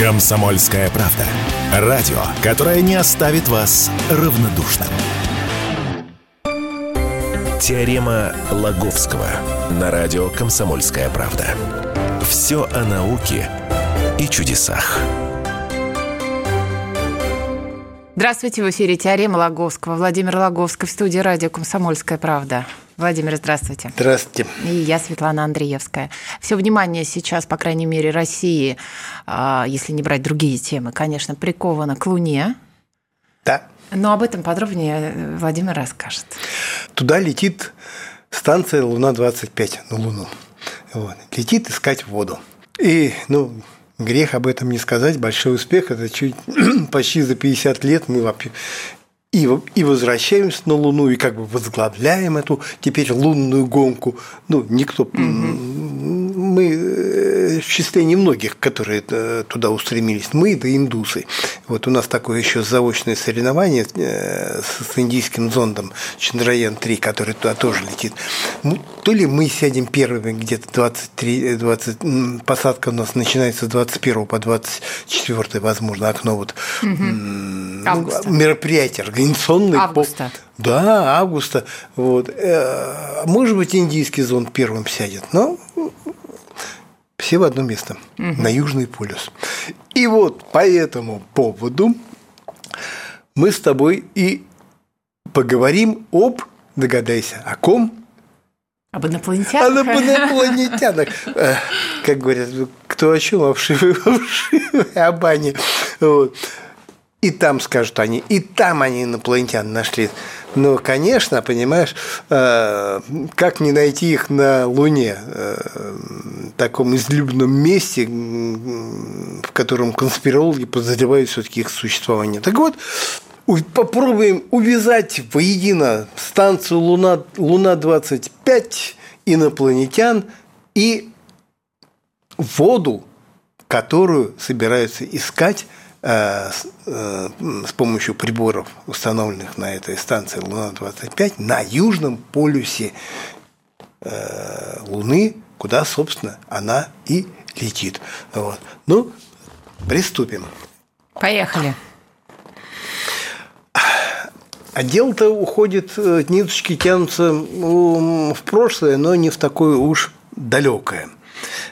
Комсомольская правда. Радио, которое не оставит вас равнодушным. Теорема Лаговского на радио «Комсомольская правда». Все о науке и чудесах. Здравствуйте, в эфире «Теорема Лаговского». Владимир Лаговский в студии радио «Комсомольская правда». Владимир, здравствуйте. Здравствуйте. И я, Светлана Андреевская. Все внимание сейчас, по крайней мере, России, а, если не брать другие темы, конечно, приковано к Луне. Да. Но об этом подробнее э, Владимир расскажет. Туда летит станция Луна-25 на Луну. Вот. Летит искать воду. И, ну, грех об этом не сказать. Большой успех. Это чуть почти за 50 лет мы вообще и, и возвращаемся на Луну, и как бы возглавляем эту теперь лунную гонку. Ну, никто... Угу. Мы э, в числе немногих, которые э, туда устремились. Мы да индусы. Вот у нас такое еще заочное соревнование э, с индийским зондом Чандраян-3, который туда тоже летит. Ну, то ли мы сядем первыми, где-то 23, 20, посадка у нас начинается с 21 по 24, возможно, окно вот угу. мероприятие организационный. Августа. По... Да, августа. Вот. Э, может быть, индийский зонд первым сядет, но все в одно место, угу. на Южный полюс. И вот по этому поводу мы с тобой и поговорим об, догадайся, о ком? Об инопланетянах. Об инопланетянах. Э, как говорят, кто о чем, о вшивой, о бане. Вот. И там скажут они, и там они инопланетян нашли. Но, конечно, понимаешь, э, как не найти их на Луне, э, таком излюбленном месте, в котором конспирологи подозревают все-таки их существование. Так вот, попробуем увязать воедино станцию Луна, Луна-25 инопланетян и воду, которую собираются искать с помощью приборов, установленных на этой станции Луна-25, на южном полюсе э, Луны, куда, собственно, она и летит. Вот. Ну, приступим. Поехали. А дело-то уходит, ниточки тянутся в прошлое, но не в такое уж далекое.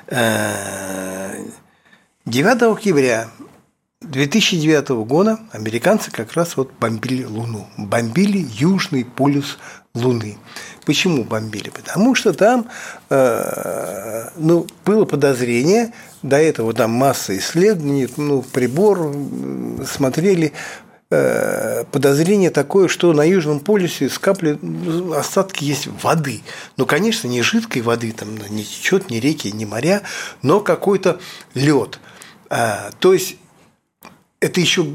9 октября 2009 года американцы как раз вот бомбили Луну, бомбили южный полюс Луны. Почему бомбили? Потому что там э, ну, было подозрение, до этого там масса исследований, ну, прибор смотрели, э, подозрение такое, что на Южном полюсе скапли остатки есть воды. Ну, конечно, не жидкой воды, там не течет ни реки, ни моря, но какой-то лед. А, то есть это еще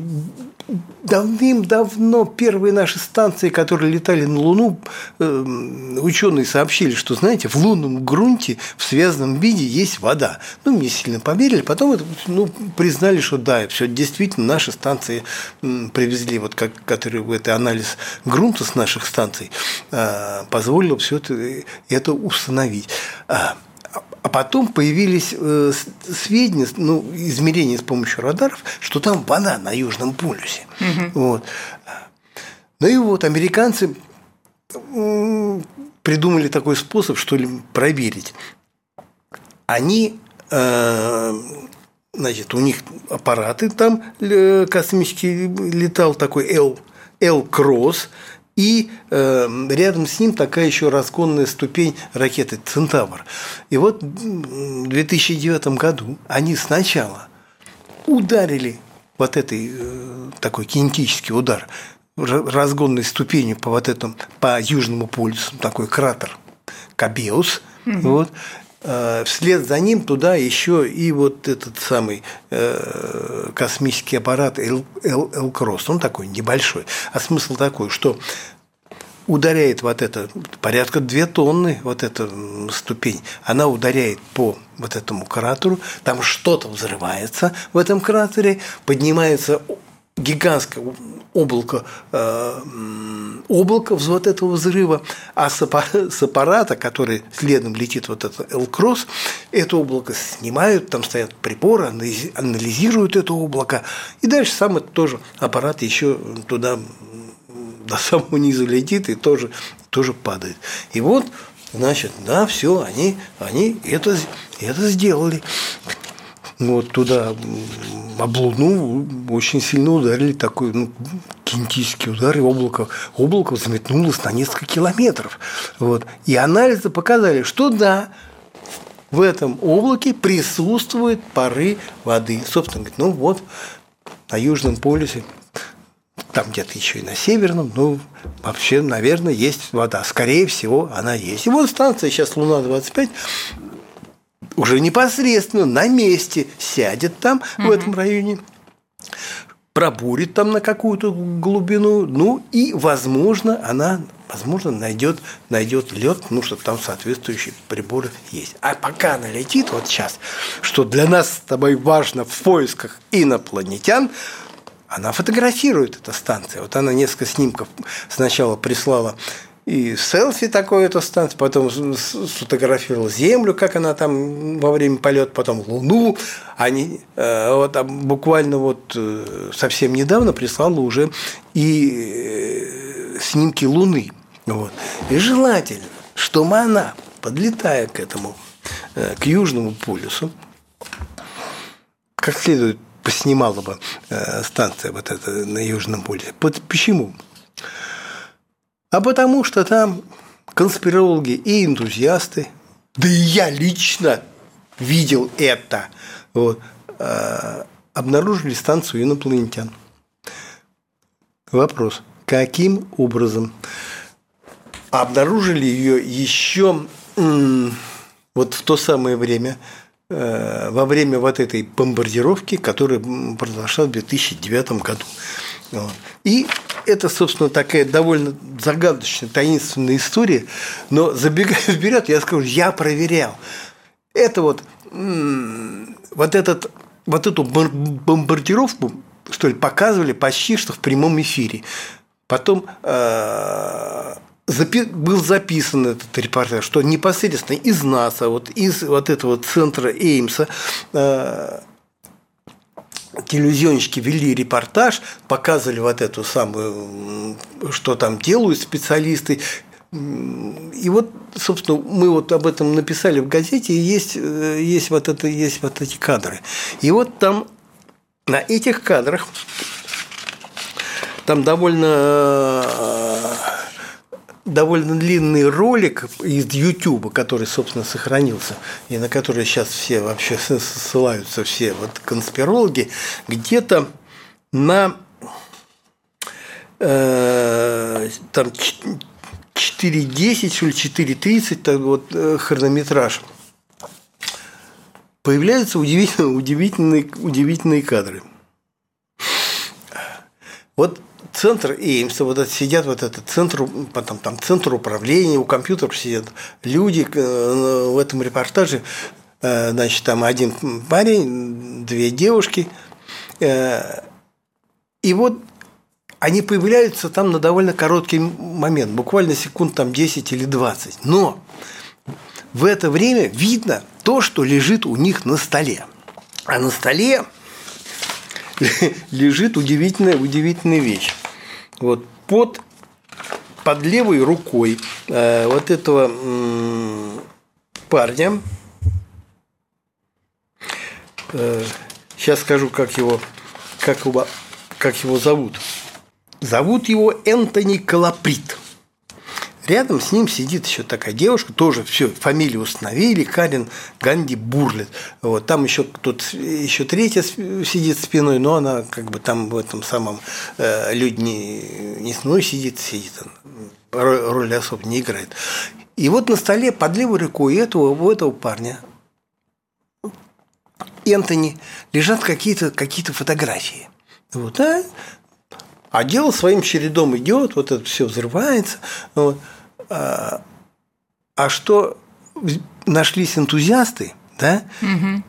давным-давно первые наши станции, которые летали на Луну, эм, ученые сообщили, что, знаете, в лунном грунте в связанном виде есть вода. Ну, мне сильно поверили, потом это, ну, признали, что да, все действительно наши станции привезли, вот как, который это анализ грунта с наших станций э, позволил все это, это установить. А потом появились э, сведения, ну, измерения с помощью радаров, что там вода на Южном полюсе. Угу. Вот. Ну и вот американцы придумали такой способ, что ли, проверить. Они, э, значит, у них аппараты там э, космический летал такой L, L-Cross, и э, рядом с ним такая еще разгонная ступень ракеты «Центавр». И вот в 2009 году они сначала ударили вот этой э, такой кинетический удар разгонной ступенью по вот этому по южному полюсу такой кратер Кабеус, угу. вот, вслед за ним туда еще и вот этот самый э, космический аппарат Элкросс, он такой небольшой. А смысл такой, что ударяет вот это, порядка 2 тонны вот эта ступень, она ударяет по вот этому кратеру, там что-то взрывается в этом кратере, поднимается гигантское облако, э, облако вот этого взрыва, а с аппарата, который следом летит вот этот L-Cross, это облако снимают, там стоят приборы, анализируют это облако, и дальше сам этот тоже аппарат еще туда до самого низа летит и тоже, тоже падает. И вот, значит, да, все, они, они это, это сделали вот туда об Луну очень сильно ударили такой ну, кинетический удар, и облако, облако взметнулось на несколько километров. Вот. И анализы показали, что да, в этом облаке присутствуют пары воды. Собственно, ну вот, на Южном полюсе, там где-то еще и на Северном, ну, вообще, наверное, есть вода. Скорее всего, она есть. И вот станция сейчас Луна-25 уже непосредственно на месте сядет там, угу. в этом районе, пробурит там на какую-то глубину, ну и, возможно, она, возможно, найдет, найдет лед, ну что там соответствующие приборы есть. А пока она летит вот сейчас, что для нас с тобой важно в поисках инопланетян, она фотографирует эта станция. Вот она несколько снимков сначала прислала и селфи такое это станция, потом сфотографировал Землю, как она там во время полета, потом Луну. Они э, вот буквально вот э, совсем недавно прислала уже и э, снимки Луны. Вот. И желательно, чтобы она, подлетая к этому, к Южному полюсу, как следует поснимала бы станция вот эта на Южном полюсе. Почему? А потому что там конспирологи и энтузиасты, да и я лично видел это, вот, э, обнаружили станцию инопланетян. Вопрос, каким образом? Обнаружили ее еще вот в то самое время, э, во время вот этой бомбардировки, которая произошла в 2009 году. И это, собственно, такая довольно загадочная, таинственная история, но забегая вперед, я скажу, я проверял. Это вот, вот, этот, вот эту бомбардировку, что ли, показывали почти что в прямом эфире. Потом э, запи- был записан этот репортаж, что непосредственно из НАСА, вот из вот этого центра Эймса, э, телевизионщики вели репортаж, показывали вот эту самую, что там делают специалисты. И вот, собственно, мы вот об этом написали в газете, и есть, есть, вот, это, есть вот эти кадры. И вот там на этих кадрах там довольно довольно длинный ролик из YouTube, который, собственно, сохранился, и на который сейчас все вообще ссылаются, все вот конспирологи, где-то на э, там 4.10, что ли, 4.30, так вот, э, хронометраж, появляются удивительные, удивительные, удивительные кадры. Вот центр Эймса, вот это сидят вот этот центр, потом там центр управления, у компьютеров сидят люди э, в этом репортаже, э, значит, там один парень, две девушки, э, и вот они появляются там на довольно короткий момент, буквально секунд там 10 или 20. Но в это время видно то, что лежит у них на столе. А на столе лежит удивительная, удивительная вещь. Вот под, под левой рукой э, вот этого э, парня, э, сейчас скажу, как его, как его, как его зовут. Зовут его Энтони Колоприт. Рядом с ним сидит еще такая девушка, тоже все, фамилию установили, Карин Ганди Бурлет. Вот, там еще тут еще третья сидит спиной, но она как бы там в этом самом э, люди не, не спиной сидит, сидит, роль, роль особо не играет. И вот на столе под левой рукой этого, у этого парня Энтони лежат какие-то какие фотографии. Вот, а а дело своим чередом идет, вот это все взрывается. Вот. А, а что нашлись энтузиасты, да, угу.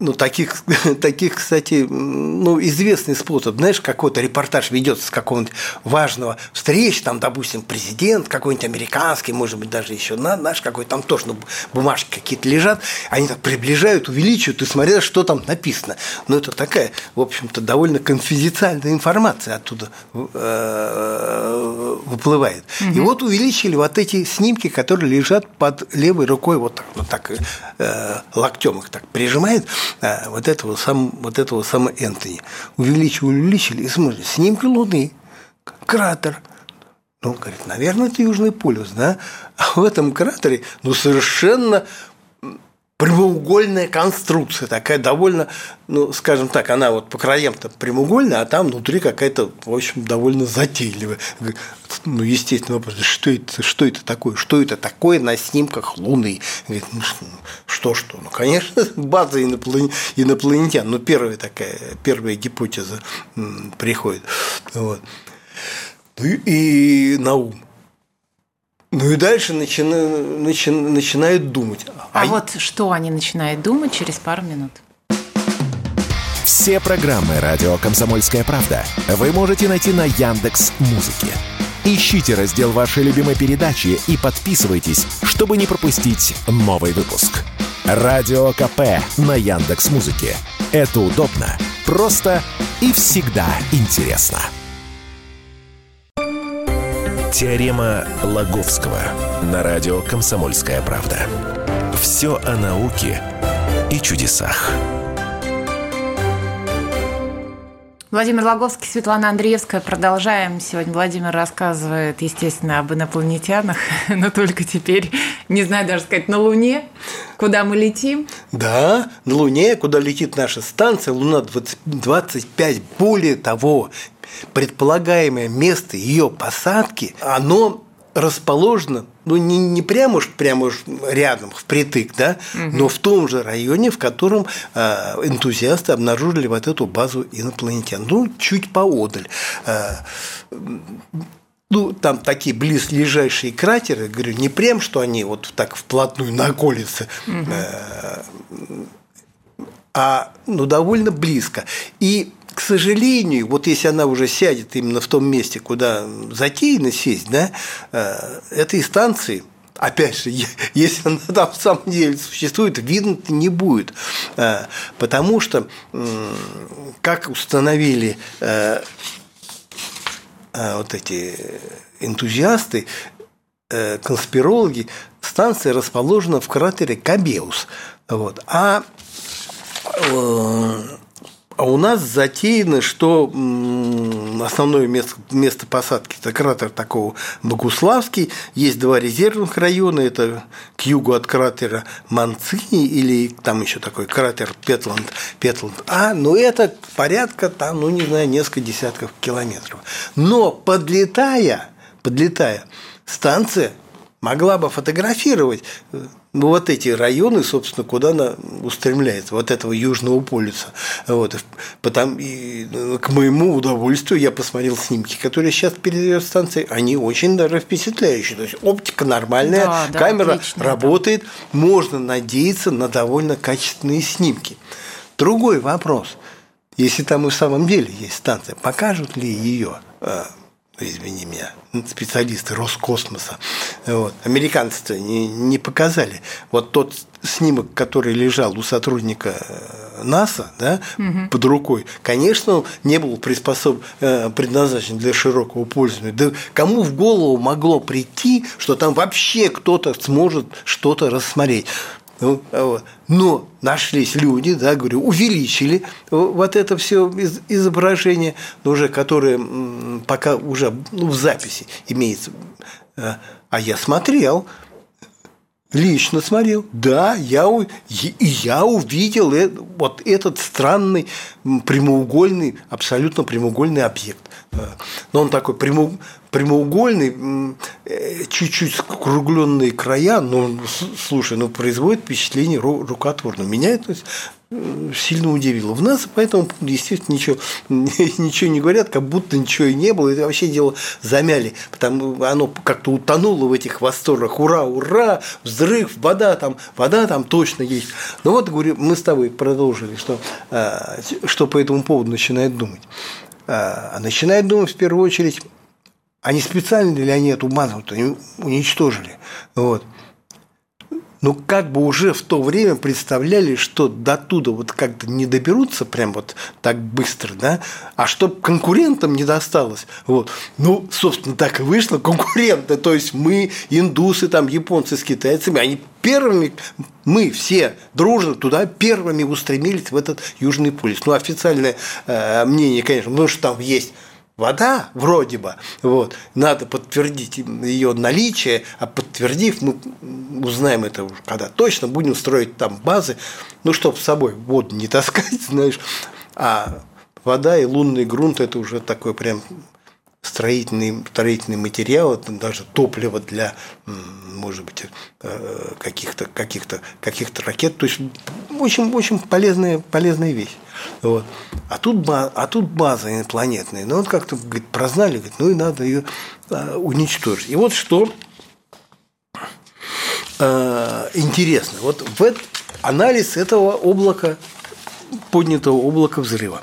Ну, таких, таких, кстати, ну, известный способ. Знаешь, какой-то репортаж ведется с какого-нибудь важного встречи, там, допустим, президент какой-нибудь американский, может быть, даже еще наш какой-то, там тоже ну, бумажки какие-то лежат, они так приближают, увеличивают, и смотрят, что там написано. Ну, это такая, в общем-то, довольно конфиденциальная информация оттуда э, выплывает. Угу. И вот увеличили вот эти снимки, которые лежат под левой рукой, вот так, вот так э, локтем их так прижимает, вот этого, сам, вот этого самого Энтони. Увеличили, увеличили, и смотрите, снимки Луны, кратер. Ну, говорит, наверное, это Южный полюс, да? А в этом кратере, ну, совершенно прямоугольная конструкция, такая довольно, ну, скажем так, она вот по краям-то прямоугольная, а там внутри какая-то, в общем, довольно затейливая. Ну, естественно, вопрос, что это, что это такое? Что это такое на снимках Луны? Говорит, ну, что, что? Ну, конечно, база инопланетян. Ну, первая такая, первая гипотеза приходит. Вот. Ну, и на ум. Ну и дальше начинают, начи, начинают думать. А, а вот что они начинают думать через пару минут? Все программы радио Комсомольская правда вы можете найти на Яндекс Музыке. Ищите раздел вашей любимой передачи и подписывайтесь, чтобы не пропустить новый выпуск. Радио КП на Яндекс Музыке. Это удобно, просто и всегда интересно. Теорема Лаговского на радио «Комсомольская правда». Все о науке и чудесах. Владимир Логовский, Светлана Андреевская. Продолжаем. Сегодня Владимир рассказывает, естественно, об инопланетянах, но только теперь, не знаю даже сказать, на Луне, куда мы летим. Да, на Луне, куда летит наша станция, Луна 25, более того, предполагаемое место ее посадки, оно расположено, ну, не, не прямо уж, прямо уж рядом, впритык, да, угу. но в том же районе, в котором э, энтузиасты обнаружили вот эту базу инопланетян. Ну, чуть поодаль. Э, ну, там такие близлежащие кратеры, говорю, не прям, что они вот так вплотную на околице, угу. э, а ну, довольно близко. И к сожалению, вот если она уже сядет именно в том месте, куда затеяно сесть, да, э, этой станции, опять же, если она там в самом деле существует, видно не будет. Э, потому что, как установили э, вот эти энтузиасты, конспирологи, станция расположена в кратере Кабеус. Вот. А а у нас затеяно, что основное место, место посадки – это кратер такого Богуславский. Есть два резервных района. Это к югу от кратера Манцини или там еще такой кратер Петланд, Петланд А. Но это порядка там, ну не знаю, несколько десятков километров. Но подлетая, подлетая, станция могла бы фотографировать э, ну, вот эти районы, собственно, куда она устремляется, вот этого Южного полюса. Вот. Потом, и, ну, к моему удовольствию я посмотрел снимки, которые сейчас передает станции, они очень даже впечатляющие. То есть оптика нормальная, да, да, камера отлично, работает, да. можно надеяться на довольно качественные снимки. Другой вопрос. Если там и в самом деле есть станция, покажут ли ее э, извини меня, специалисты Роскосмоса. Вот. Американцы-то не, не показали. Вот тот снимок, который лежал у сотрудника э, НАСА да, угу. под рукой, конечно, не был приспособ... Э, предназначен для широкого пользования. Да кому в голову могло прийти, что там вообще кто-то сможет что-то рассмотреть? Ну, вот. Но нашлись люди, да, говорю, увеличили вот это все изображение, но уже которое пока уже ну, в записи имеется. Э, а я смотрел, Лично смотрел. Да, я, я увидел вот этот странный прямоугольный, абсолютно прямоугольный объект. Э, но он такой прямоугольный, э, чуть-чуть скругленные края, но, слушай, ну, производит впечатление рукотворно. Меня это сильно удивило. В нас поэтому, естественно, ничего, ничего не говорят, как будто ничего и не было. Это вообще дело замяли. Потому оно как-то утонуло в этих восторгах. Ура, ура, взрыв, вода там, вода там точно есть. Но вот, говорю, мы с тобой продолжили, что, а, что по этому поводу начинает думать. А, а начинает думать в первую очередь, не специально ли они эту базу уничтожили. Вот ну как бы уже в то время представляли, что до туда вот как-то не доберутся прям вот так быстро, да, а чтоб конкурентам не досталось. Вот. Ну, собственно, так и вышло, конкуренты, то есть мы, индусы, там, японцы с китайцами, они первыми, мы все дружно туда первыми устремились в этот Южный полюс. Ну, официальное э, мнение, конечно, потому что там есть вода вроде бы, вот, надо подтвердить ее наличие, а подтвердив, мы узнаем это уже, когда точно будем строить там базы, ну, чтобы с собой воду не таскать, знаешь, а вода и лунный грунт – это уже такой прям строительный, строительный материал, это даже топливо для, может быть, э, каких-то каких -то, каких -то ракет. То есть очень, очень полезная, полезная вещь. Вот. А, тут, база, а тут база инопланетная. Ну, вот как-то говорит, прознали, говорит, ну и надо ее а, уничтожить. И вот что а, интересно. Вот в этот анализ этого облака, поднятого облака взрыва.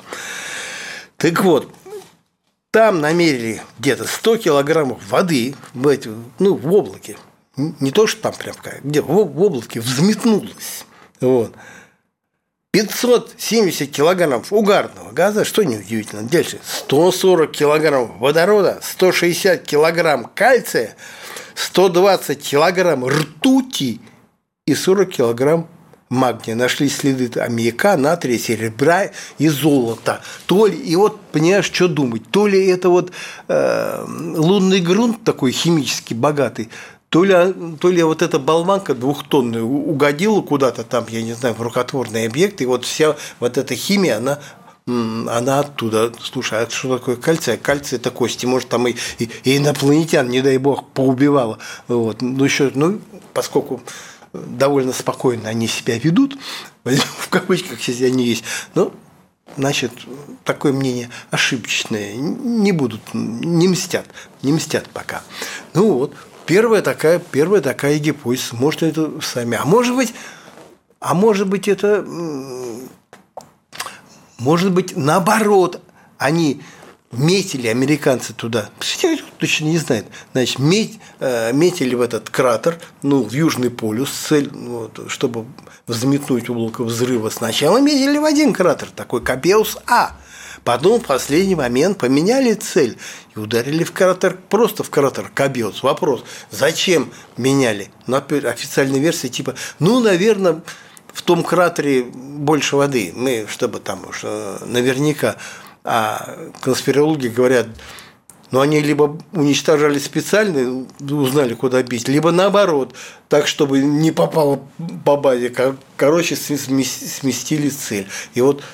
Так вот, там намерили где-то 100 килограммов воды в, эти, ну, в облаке. Не то, что там прям где в облаке взметнулось. Вот. 570 килограммов угарного газа, что неудивительно. Дальше 140 килограммов водорода, 160 килограмм кальция, 120 килограмм ртути и 40 килограмм магния. Нашли следы аммиака, натрия, серебра и золота. То ли, и вот, понимаешь, что думать, то ли это вот э, лунный грунт такой химически богатый, то ли, то ли вот эта болванка двухтонная угодила куда-то там, я не знаю, в рукотворный объект, и вот вся вот эта химия, она она оттуда. Слушай, а что такое кальций? Кальций это кости. Может, там и, и, и инопланетян, не дай бог, поубивало. Вот. Ну, еще, ну, поскольку довольно спокойно они себя ведут, в кавычках, если они есть, но значит, такое мнение ошибочное, не будут, не мстят, не мстят пока. Ну вот, первая такая, первая такая гипотеза, может, это сами, а может быть, а может быть, это, может быть, наоборот, они метили американцы туда, точно не знает, значит, мет, э, метили в этот кратер, ну, в Южный полюс, цель, вот, чтобы взметнуть облако взрыва. Сначала метили в один кратер, такой Капеус А. Потом в последний момент поменяли цель и ударили в кратер, просто в кратер Кабиус. Вопрос, зачем меняли? Ну, официальная версия типа, ну, наверное, в том кратере больше воды, мы, чтобы там, что наверняка а конспирологи говорят, но они либо уничтожали специально, узнали, куда бить, либо наоборот, так, чтобы не попало по базе. Короче, сместили цель. И вот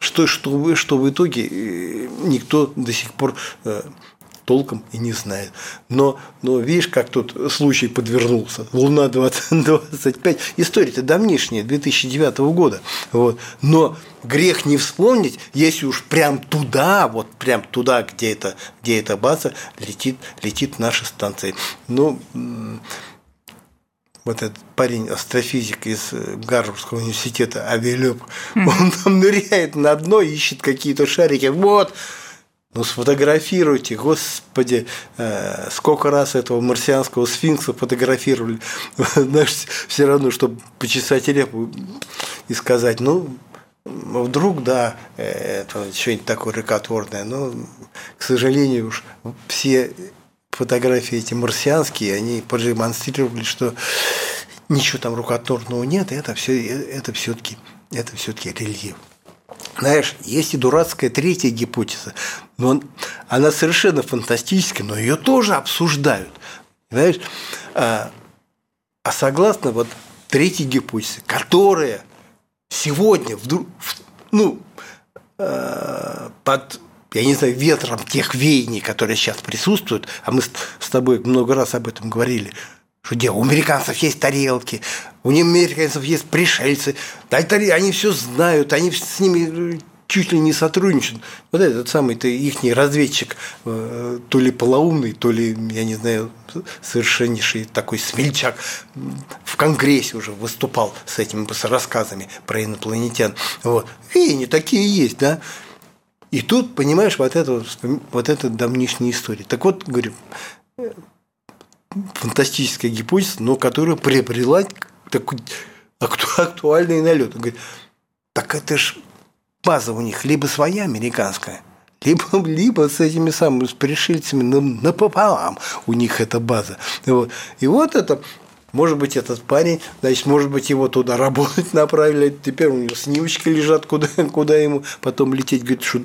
что, что, что в итоге э, никто до сих пор э, толком и не знает. Но, но видишь, как тут случай подвернулся. Луна 2025. История-то давнишняя, 2009 года. Вот. Но грех не вспомнить, если уж прям туда, вот прям туда, где, это, где эта база, летит, летит наша станция. Ну, вот этот парень, астрофизик из Гарвардского университета, Авелёб, он там ныряет на дно, ищет какие-то шарики. Вот, ну, сфотографируйте, господи, э, сколько раз этого марсианского сфинкса фотографировали. Знаешь, все равно, чтобы почесать репу и сказать, ну, вдруг, да, это что-нибудь такое рукотворное, но, к сожалению, уж все фотографии эти марсианские, они продемонстрировали, что ничего там рукотворного нет, это все, это все-таки это все-таки рельеф. Знаешь, есть и дурацкая третья гипотеза, но она совершенно фантастическая, но ее тоже обсуждают. Знаешь, а, а согласно вот третьей гипотезе, которая сегодня вдруг, ну, а, под я не знаю, ветром тех веяний, которые сейчас присутствуют, а мы с тобой много раз об этом говорили, Что где? У американцев есть тарелки, у американцев есть пришельцы. Да, они все знают, они с ними чуть ли не сотрудничают. Вот этот самый-то их разведчик, э, то ли полоумный, то ли, я не знаю, совершеннейший такой смельчак в Конгрессе уже выступал с этими рассказами про инопланетян. Вот. И они такие есть, да. И тут, понимаешь, вот это, вот это давнишняя история. Так вот, говорю, фантастическая гипотеза, но которая приобрела такой актуальный налет. Он говорит, так это ж база у них либо своя американская, либо, либо с этими самыми с пришельцами напополам у них эта база. Вот. И вот это может быть, этот парень, значит, может быть, его туда работать направили, теперь у него снимочки лежат, куда, куда ему потом лететь. Говорит, что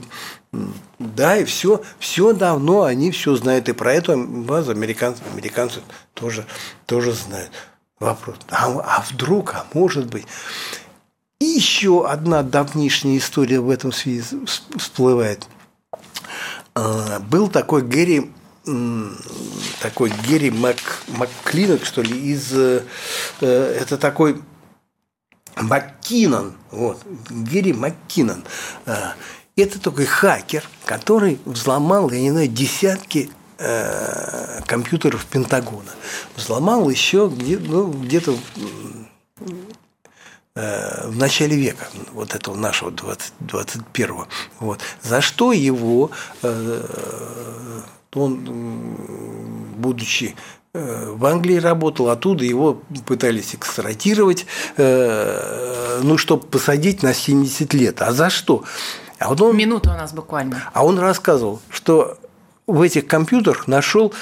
да, и все, все давно, они все знают. И про эту базу американцы, американцы тоже, тоже знают. Вопрос, а, а вдруг, а может быть. И еще одна давнишняя история в этом связи всплывает. А, был такой Гэри такой Герри Мак, Макклинок, что ли, из... Э, это такой Маккинон, вот, Герри Маккинон. А, это такой хакер, который взломал, я не знаю, десятки э, компьютеров Пентагона. Взломал еще где, ну, где-то э, в начале века, вот этого нашего 20, 21-го. Вот. За что его э, он, будучи э, в Англии работал, оттуда его пытались экстрадировать, э, ну, чтобы посадить на 70 лет. А за что? А вот он, Минута у нас буквально. А он рассказывал, что в этих компьютерах нашел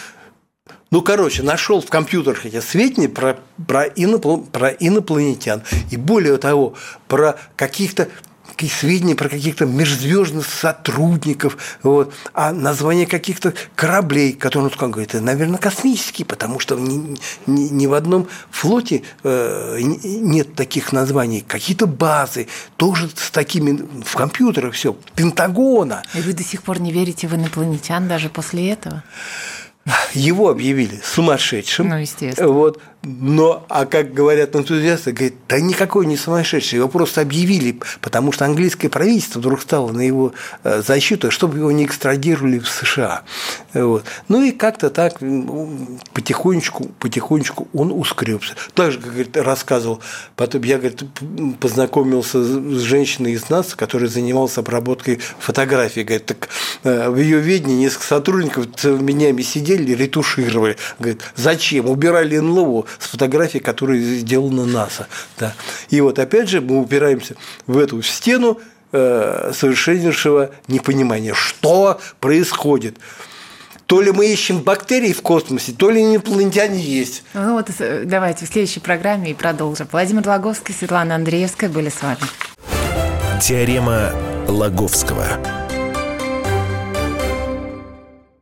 ну, короче, нашел в компьютерах эти сведения про, про, инопл... про инопланетян. И более того, про каких-то какие сведения про каких-то межзвездных сотрудников, вот, а название каких-то кораблей, которые, ну, как говорит, наверное, космические, потому что ни, ни, ни в одном флоте э, нет таких названий. Какие-то базы, тоже с такими в компьютерах все, Пентагона. И вы до сих пор не верите в инопланетян даже после этого? Его объявили сумасшедшим. Ну, естественно. Вот. Но, а как говорят энтузиасты, говорят, да никакой не сумасшедший, его просто объявили, потому что английское правительство вдруг стало на его э, защиту, чтобы его не экстрадировали в США. Вот. Ну и как-то так потихонечку, потихонечку он ускребся. Так же, как говорит, рассказывал, потом я говорит, познакомился с женщиной из нас, которая занималась обработкой фотографий. Говорит, так э, в ее видении несколько сотрудников меня сидели, ретушировали. Говорит, зачем? Убирали НЛО с фотографией, которые сделаны НАСА. Да. И вот опять же мы упираемся в эту стену э, совершеннейшего непонимания, что происходит. То ли мы ищем бактерии в космосе, то ли инопланетяне есть. Ну вот э, давайте в следующей программе и продолжим. Владимир Логовский, Светлана Андреевская были с вами. Теорема Лаговского.